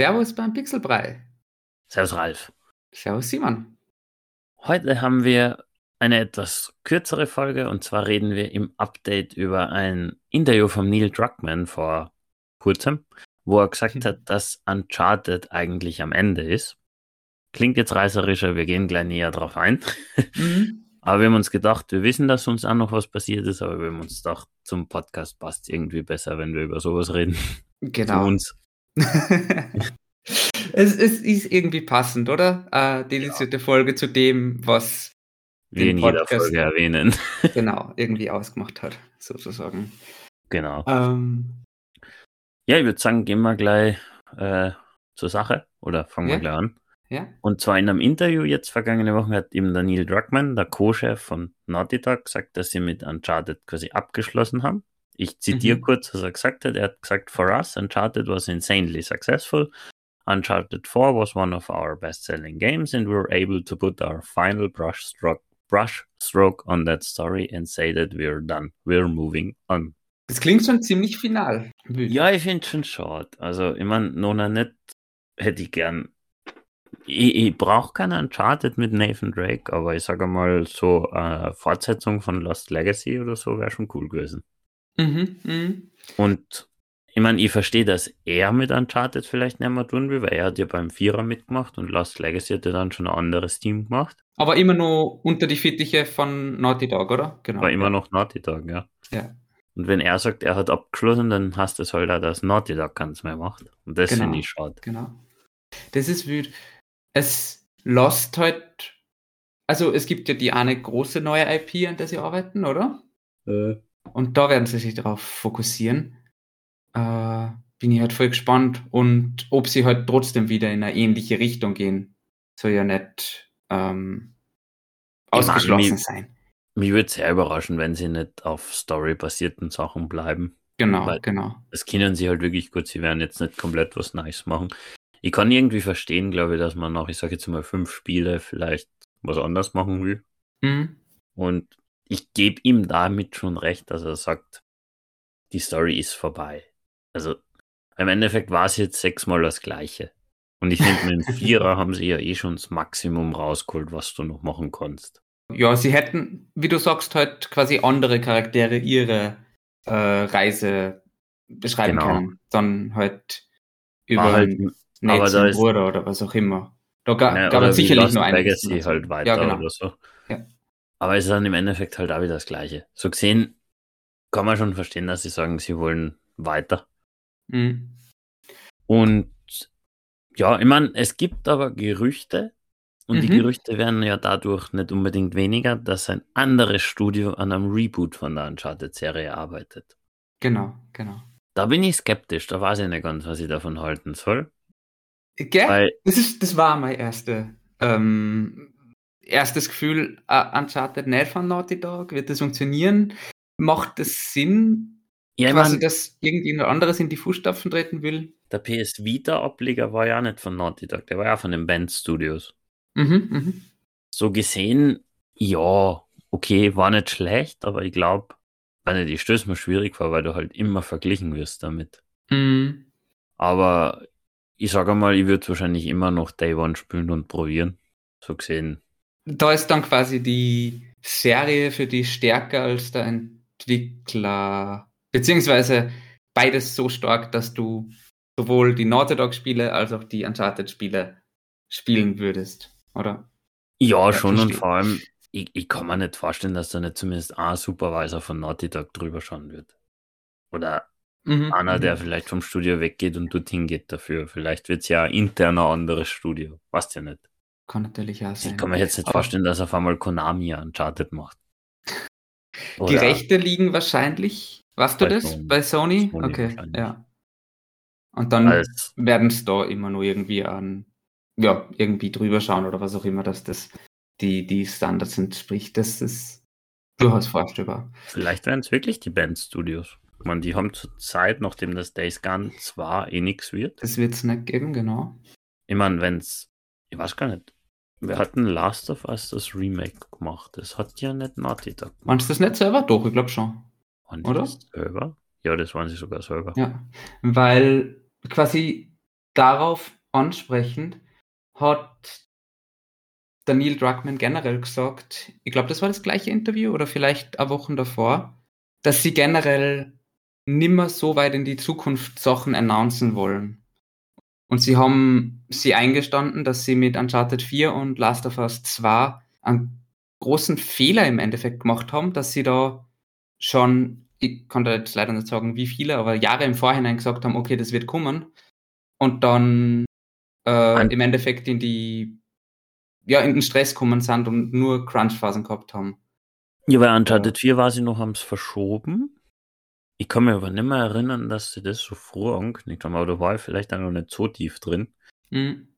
Servus beim Pixelbrei. Servus Ralf. Servus Simon. Heute haben wir eine etwas kürzere Folge und zwar reden wir im Update über ein Interview von Neil Druckmann vor kurzem, wo er gesagt Mhm. hat, dass Uncharted eigentlich am Ende ist. Klingt jetzt reißerischer, wir gehen gleich näher drauf ein. Mhm. Aber wir haben uns gedacht, wir wissen, dass uns auch noch was passiert ist, aber wir haben uns gedacht, zum Podcast passt irgendwie besser, wenn wir über sowas reden. Zu Genau. uns. es, es ist irgendwie passend, oder? Äh, dedizierte Folge zu dem, was Wir in jeder Folge erwähnen. genau irgendwie ausgemacht hat, sozusagen. genau. Ähm, Ja, ich würde sagen, gehen wir gleich äh, zur Sache oder fangen Ja. wir gleich an. ja. Und zwar in einem Interview jetzt vergangene Woche hat eben der Neil Druckmann, der Co-Chef von Naughty Dog, gesagt, dass sie mit Uncharted quasi abgeschlossen haben. Ich zitiere Mhm. kurz, was er gesagt hat. Er hat gesagt, for us, Uncharted was insanely successful. Uncharted 4 was one of our best-selling games and we were able to put our final brush stroke, brush stroke on that story and say that we're done. We're moving on. Das klingt schon ziemlich final. Ja, ich finde schon schade. Also, ich meine, Nona nicht hätte ich gern. Ich, ich brauche keine Uncharted mit Nathan Drake, aber ich sage mal, so äh, Fortsetzung von Lost Legacy oder so wäre schon cool gewesen. Mhm, mhm. Und ich meine, ich verstehe, dass er mit Uncharted vielleicht nicht mehr tun will, weil er hat ja beim Vierer mitgemacht und Lost Legacy hat ja dann schon ein anderes Team gemacht. Aber immer nur unter die Fittiche von Naughty Dog, oder? Genau. War immer noch Naughty Dog, ja. Ja. Und wenn er sagt, er hat abgeschlossen, dann heißt es halt auch, dass Naughty Dog keins mehr macht. Und das Genau. finde ich schade. Genau. Das ist wüt. Es lost halt. Also es gibt ja die eine große neue IP, an der sie arbeiten, oder? Und da werden sie sich darauf fokussieren. Äh, bin ich halt voll gespannt. Und ob sie halt trotzdem wieder in eine ähnliche Richtung gehen, soll ja nicht ähm, Ich mein, ausgeschlossen sein. Mich würde sehr überraschen, wenn sie nicht auf storybasierten Sachen bleiben. Genau, weil- genau. Das können sie halt wirklich gut. Sie werden jetzt nicht komplett was Nice machen. Ich kann irgendwie verstehen, glaube ich, dass man nach, ich sage jetzt mal, fünf Spiele vielleicht was anderes machen will. Mhm. Und ich gebe ihm damit schon recht, dass er sagt, die Story ist vorbei. Also im Endeffekt war es jetzt sechsmal das Gleiche. Und ich finde, mit dem Vierer haben sie ja eh schon das Maximum rausgeholt, was du noch machen kannst. Ja, sie hätten, wie du sagst, halt quasi andere Charaktere ihre äh, Reise beschreiben Genau. können. Dann halt über halt, ist- Bruder oder was auch immer. Da ga, Ja, gab es sicherlich Lost nur einen. Legacy halt weiter Ja, genau. oder so. Ja. Aber es ist dann im Endeffekt halt auch wieder das Gleiche. So gesehen kann man schon verstehen, dass sie sagen, sie wollen weiter. Mhm. Und ja, ich meine, es gibt aber Gerüchte und die Mhm. Gerüchte werden ja dadurch nicht unbedingt weniger, dass ein anderes Studio an einem Reboot von der Uncharted-Serie arbeitet. Genau, genau. Da bin ich skeptisch, da weiß ich nicht ganz, was ich davon halten soll. Gell? Weil, Das, ist, das war mein erste, ähm, erstes Gefühl, uh, Uncharted nicht von Naughty Dog. Wird das funktionieren? Macht es Sinn, ja, quasi, mein, dass irgendjemand anderes in die Fußstapfen treten will? der PS Vita-Ableger war ja nicht von Naughty Dog, der war ja von den Band Studios. Mhm, mhm. So gesehen, ja, okay, war nicht schlecht, aber ich glaube, also die stößt mir schwierig vor, weil du halt immer verglichen wirst damit. Mhm. Aber ich sage mal, ich würde wahrscheinlich immer noch Day One spielen und probieren. So gesehen. Da ist dann quasi die Serie für die stärker als der Entwickler, beziehungsweise beides so stark, dass du sowohl die Naughty Dog Spiele als auch die Uncharted Spiele spielen würdest, oder? Ja, Ja, schon und vor allem, ich, ich kann mir nicht vorstellen, dass da nicht zumindest ein Supervisor von Naughty Dog drüber schauen wird. Oder Mhm, einer, der mhm. vielleicht vom Studio weggeht und dorthin geht dafür. Vielleicht wird es ja ein interner anderes Studio. Weißt ja nicht. Kann natürlich auch sein. Ich kann mir jetzt nicht Aber- vorstellen, dass auf einmal Konami Uncharted macht. Die Oder- Rechte liegen wahrscheinlich, weißt du Bei das? Sony. Bei Sony? Sony okay, ja. Und dann als werden es da immer nur irgendwie an, ja, irgendwie drüber schauen oder was auch immer, dass das die, die Standards entspricht. Das ist durchaus vorstellbar. Vielleicht wären es wirklich die Band Studios. Man, die haben zur Zeit, nachdem das Days Gone zwar eh nix wird. Das wird es nicht geben, genau. Ich meine, wenn's, ich weiß gar nicht, wir hatten Last of Us das Remake gemacht. Das hat ja nicht Naughty Dog gemacht. Meinst du das nicht selber? Doch, ich glaube schon. Waren oder? das selber? Ja, das waren sie sogar selber. Ja. Weil quasi darauf ansprechend hat der Neil Druckmann generell gesagt, ich glaube, das war das gleiche Interview oder vielleicht eine Woche davor, dass sie generell nimmer so weit in die Zukunft Sachen announcen wollen. Und sie haben sie eingestanden, dass sie mit Uncharted 4 und Last of Us 2 einen großen Fehler im Endeffekt gemacht haben, dass sie da schon, ich kann da jetzt leider nicht sagen, wie viele, aber Jahre im Vorhinein gesagt haben, okay, das wird kommen. Und dann äh, im Endeffekt in die, ja, in den Stress kommen sind und nur Crunch-Phasen gehabt haben. Ja, bei Uncharted 4 war sie noch, haben es verschoben. Ich kann mir aber nicht mehr erinnern, dass sie das so früh angekündigt haben, aber da war ich vielleicht auch noch nicht so tief drin. Mhm.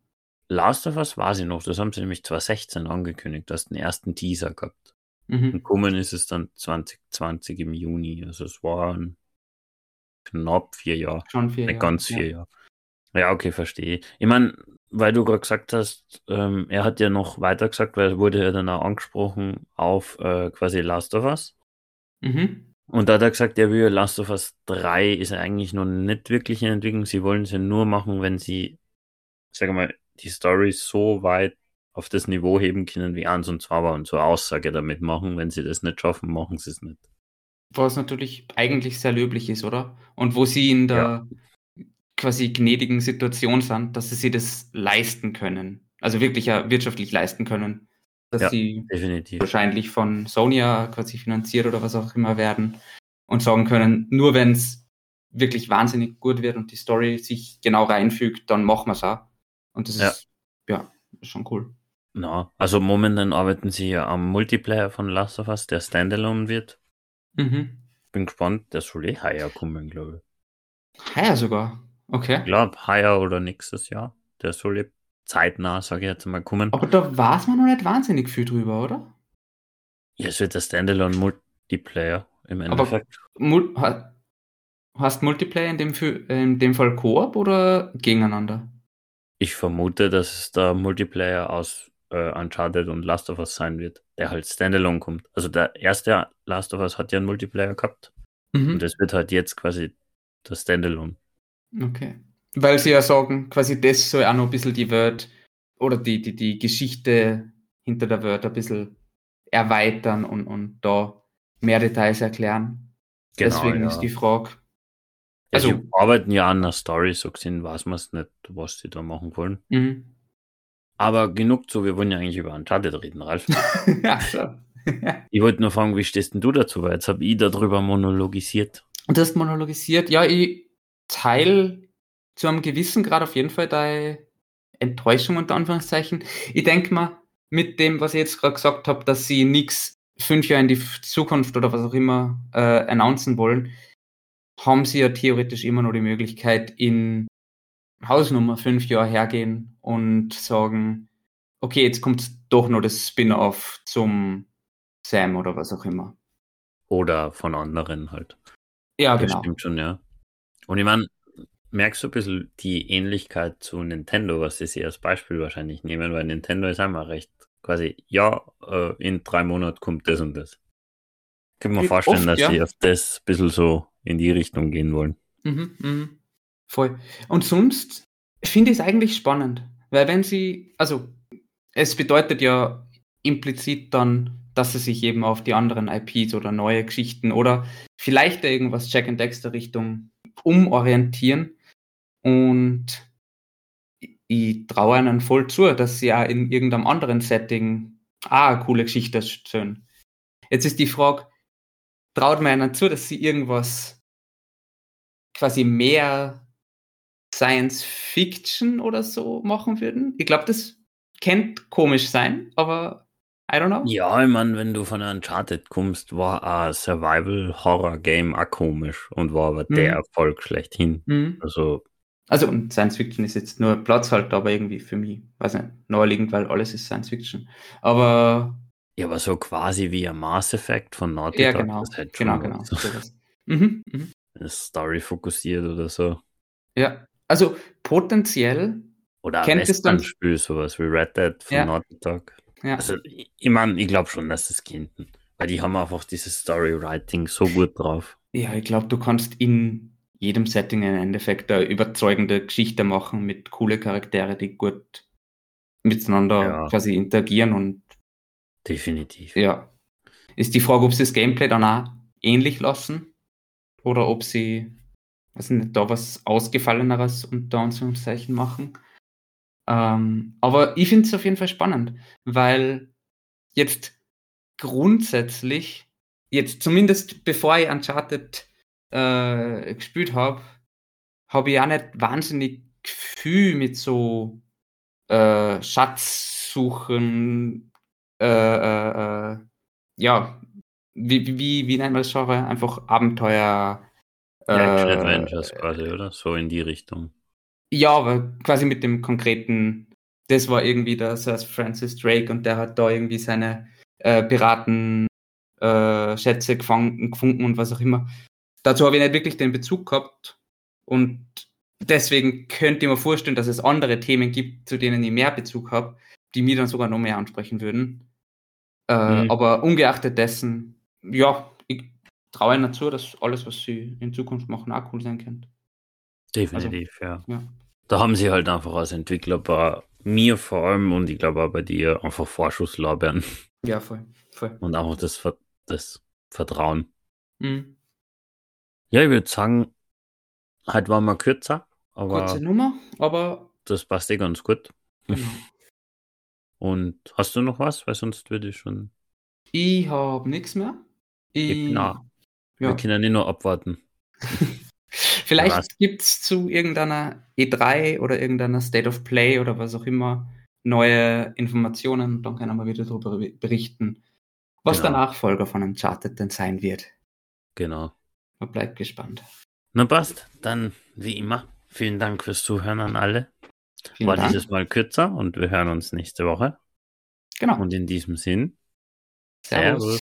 Last of Us war sie noch, das haben sie nämlich 2016 angekündigt, du hast den ersten Teaser gehabt. Mhm. Und kommen ist es dann 2020 im Juni, also es waren knapp vier Jahre. Schon vier Jahre. ganz vier ja. Jahre. Ja, okay, verstehe. Ich meine, weil du gerade gesagt hast, ähm, er hat ja noch weiter gesagt, weil er wurde ja dann auch angesprochen auf äh, quasi Last of Us. Mhm. Und da hat er gesagt, er will Last of Us 3 ist eigentlich noch nicht wirklich in Entwicklung. Sie wollen es ja nur machen, wenn sie, sag mal, die Story so weit auf das Niveau heben können wie 1 und 2 war und so Aussage damit machen. Wenn sie das nicht schaffen, machen sie es nicht. Was natürlich eigentlich sehr löblich ist, oder? Und wo sie in der ja quasi gnädigen Situation sind, dass sie sich das leisten können. Also wirklich ja wirtschaftlich leisten können. Dass ja, sie definitiv. wahrscheinlich von Sony quasi finanziert oder was auch immer werden und sagen können, nur wenn es wirklich wahnsinnig gut wird und die Story sich genau reinfügt, dann machen wir es auch. Und das ja. ist ja schon cool. Na, also momentan arbeiten sie ja am Multiplayer von Last of Us, der Standalone wird. Mhm. Bin gespannt, der soll eh heuer kommen, glaube ich. Heuer sogar? Okay. Ich glaube, heuer oder nächstes Jahr. Der soll zeitnah, sage ich jetzt mal, kommen. Aber da weiß man noch nicht wahnsinnig viel drüber, oder? Ja, es wird der Standalone Multiplayer im Endeffekt. Aber Mul hast Multiplayer in dem, in dem Fall Koop oder gegeneinander? Ich vermute, dass es da Multiplayer aus äh, Uncharted und Last of Us sein wird, der halt Standalone kommt. Also der erste Last of Us hat ja einen Multiplayer gehabt. Mhm. Und das wird halt jetzt quasi das Standalone. Okay. Weil sie ja sagen, quasi das soll auch noch ein bisschen die Welt oder die, die, die Geschichte hinter der Welt ein bisschen erweitern und, und da mehr Details erklären. Genau, Deswegen ja. ist die Frage. Also, ja, sie arbeiten ja an der Story, so gesehen weiß man es nicht, was sie da machen wollen. Mhm. Aber genug zu, wir wollen ja eigentlich über Uncharted reden, Ralf. ja, so. ich wollte nur fragen, wie stehst denn du dazu? Weil jetzt habe ich darüber monologisiert. Und du hast monologisiert, ja, ich Teil zu einem gewissen Grad auf jeden Fall deine Enttäuschung unter Anführungszeichen. Ich denke mal, mit dem, was ich jetzt gerade gesagt habe, dass sie nichts fünf Jahre in die Zukunft oder was auch immer äh, announcen wollen, haben sie ja theoretisch immer noch die Möglichkeit, in Hausnummer fünf Jahre hergehen und sagen, okay, jetzt kommt doch noch das Spin-off zum Sam oder was auch immer. Oder von anderen halt. Ja, das genau. Stimmt schon, ja. Und ich meine, merkst du ein bisschen die Ähnlichkeit zu Nintendo, was sie als Beispiel wahrscheinlich nehmen, weil Nintendo ist einmal recht quasi, ja, äh, in drei Monaten kommt das und das. Kann mir vorstellen, Oft, dass ja. sie auf das ein bisschen so in die Richtung gehen wollen. Mhm, mhm. Voll. Und sonst finde ich es eigentlich spannend, weil wenn sie, also es bedeutet ja implizit dann, dass sie sich eben auf die anderen IPs oder neue Geschichten oder vielleicht irgendwas Jack and Dexter Richtung umorientieren. Und ich traue ihnen voll zu, dass sie ja in irgendeinem anderen Setting eine coole Geschichte erzählen. Jetzt ist die Frage, traut man ihnen zu, dass sie irgendwas quasi mehr Science Fiction oder so machen würden? Ich glaube, das könnte komisch sein, aber I don't know. Ja, ich meine, wenn du von Uncharted kommst, war ein Survival-Horror-Game auch komisch und war aber mhm. der Erfolg schlechthin. Mhm. Also, also, und Science Fiction ist jetzt nur Platz halt, aber irgendwie für mich, weiß nicht, naheliegend, weil alles ist Science Fiction. Aber. Ja, aber so quasi wie ein Mass Effect von Naughty Ja, genau. Das halt genau, genau. So. mhm, mhm. Story fokussiert oder so. Ja, also potenziell. Oder ein Western-Spiel, sowas wie Red Dead von ja. Naughty Dog. Ja. Also, ich meine, ich glaube schon, dass das Kind, weil die haben einfach dieses Storywriting so gut drauf. Ja, ich glaube, du kannst in jedem Setting im Endeffekt eine überzeugende Geschichte machen mit coole Charaktere, die gut miteinander ja. quasi interagieren und definitiv. Ja. Ist die Frage, ob sie das Gameplay dann auch ähnlich lassen oder ob sie weiß nicht, da was Ausgefalleneres unter Anführungszeichen machen. Ähm, aber ich finde es auf jeden Fall spannend, weil jetzt grundsätzlich, jetzt zumindest bevor ich Uncharted äh, gespielt habe, habe ich auch nicht wahnsinnig viel mit so äh, Schatzsuchen, äh, äh, äh ja, wie, wie, wie nennt man das Genre? Einfach Abenteuer. Äh, Action Adventures quasi, oder? So in die Richtung. Ja, aber quasi mit dem konkreten, das war irgendwie der Sir Francis Drake und der hat da irgendwie seine äh, Piraten äh, Schätze gefangen, gefunden und was auch immer. Dazu habe ich nicht wirklich den Bezug gehabt und deswegen könnte ich mir vorstellen, dass es andere Themen gibt, zu denen ich mehr Bezug habe, die mir dann sogar noch mehr ansprechen würden. Äh, mhm. Aber ungeachtet dessen, ja, traue ihnen zu, dass alles, was sie in Zukunft machen, auch cool sein könnte. Definitiv, also, ja. ja. Da haben sie halt einfach als Entwickler bei mir vor allem und ich glaube auch bei dir einfach Vorschusslorbeeren. Ja, voll. voll. Und auch das, Ver das Vertrauen. Mhm. Ja, ich würde sagen, heute war mal kürzer. Aber Kurze Nummer, aber. Das passt eh ganz gut. Genau. Und hast du noch was? Weil sonst würde ich schon. Ich habe nichts mehr. Ich, na, ja. Wir können ja nicht nur abwarten. Vielleicht gibt es zu irgendeiner E3 oder irgendeiner State of Play oder was auch immer neue Informationen. Dann können wir wieder darüber berichten, was genau. der Nachfolger von einem Charted denn sein wird. Genau. Man bleibt gespannt. Na passt. Dann wie immer. Vielen Dank fürs Zuhören an alle. Vielen War Dank. dieses Mal kürzer und wir hören uns nächste Woche. Genau. Und in diesem Sinn. Servus. Servus.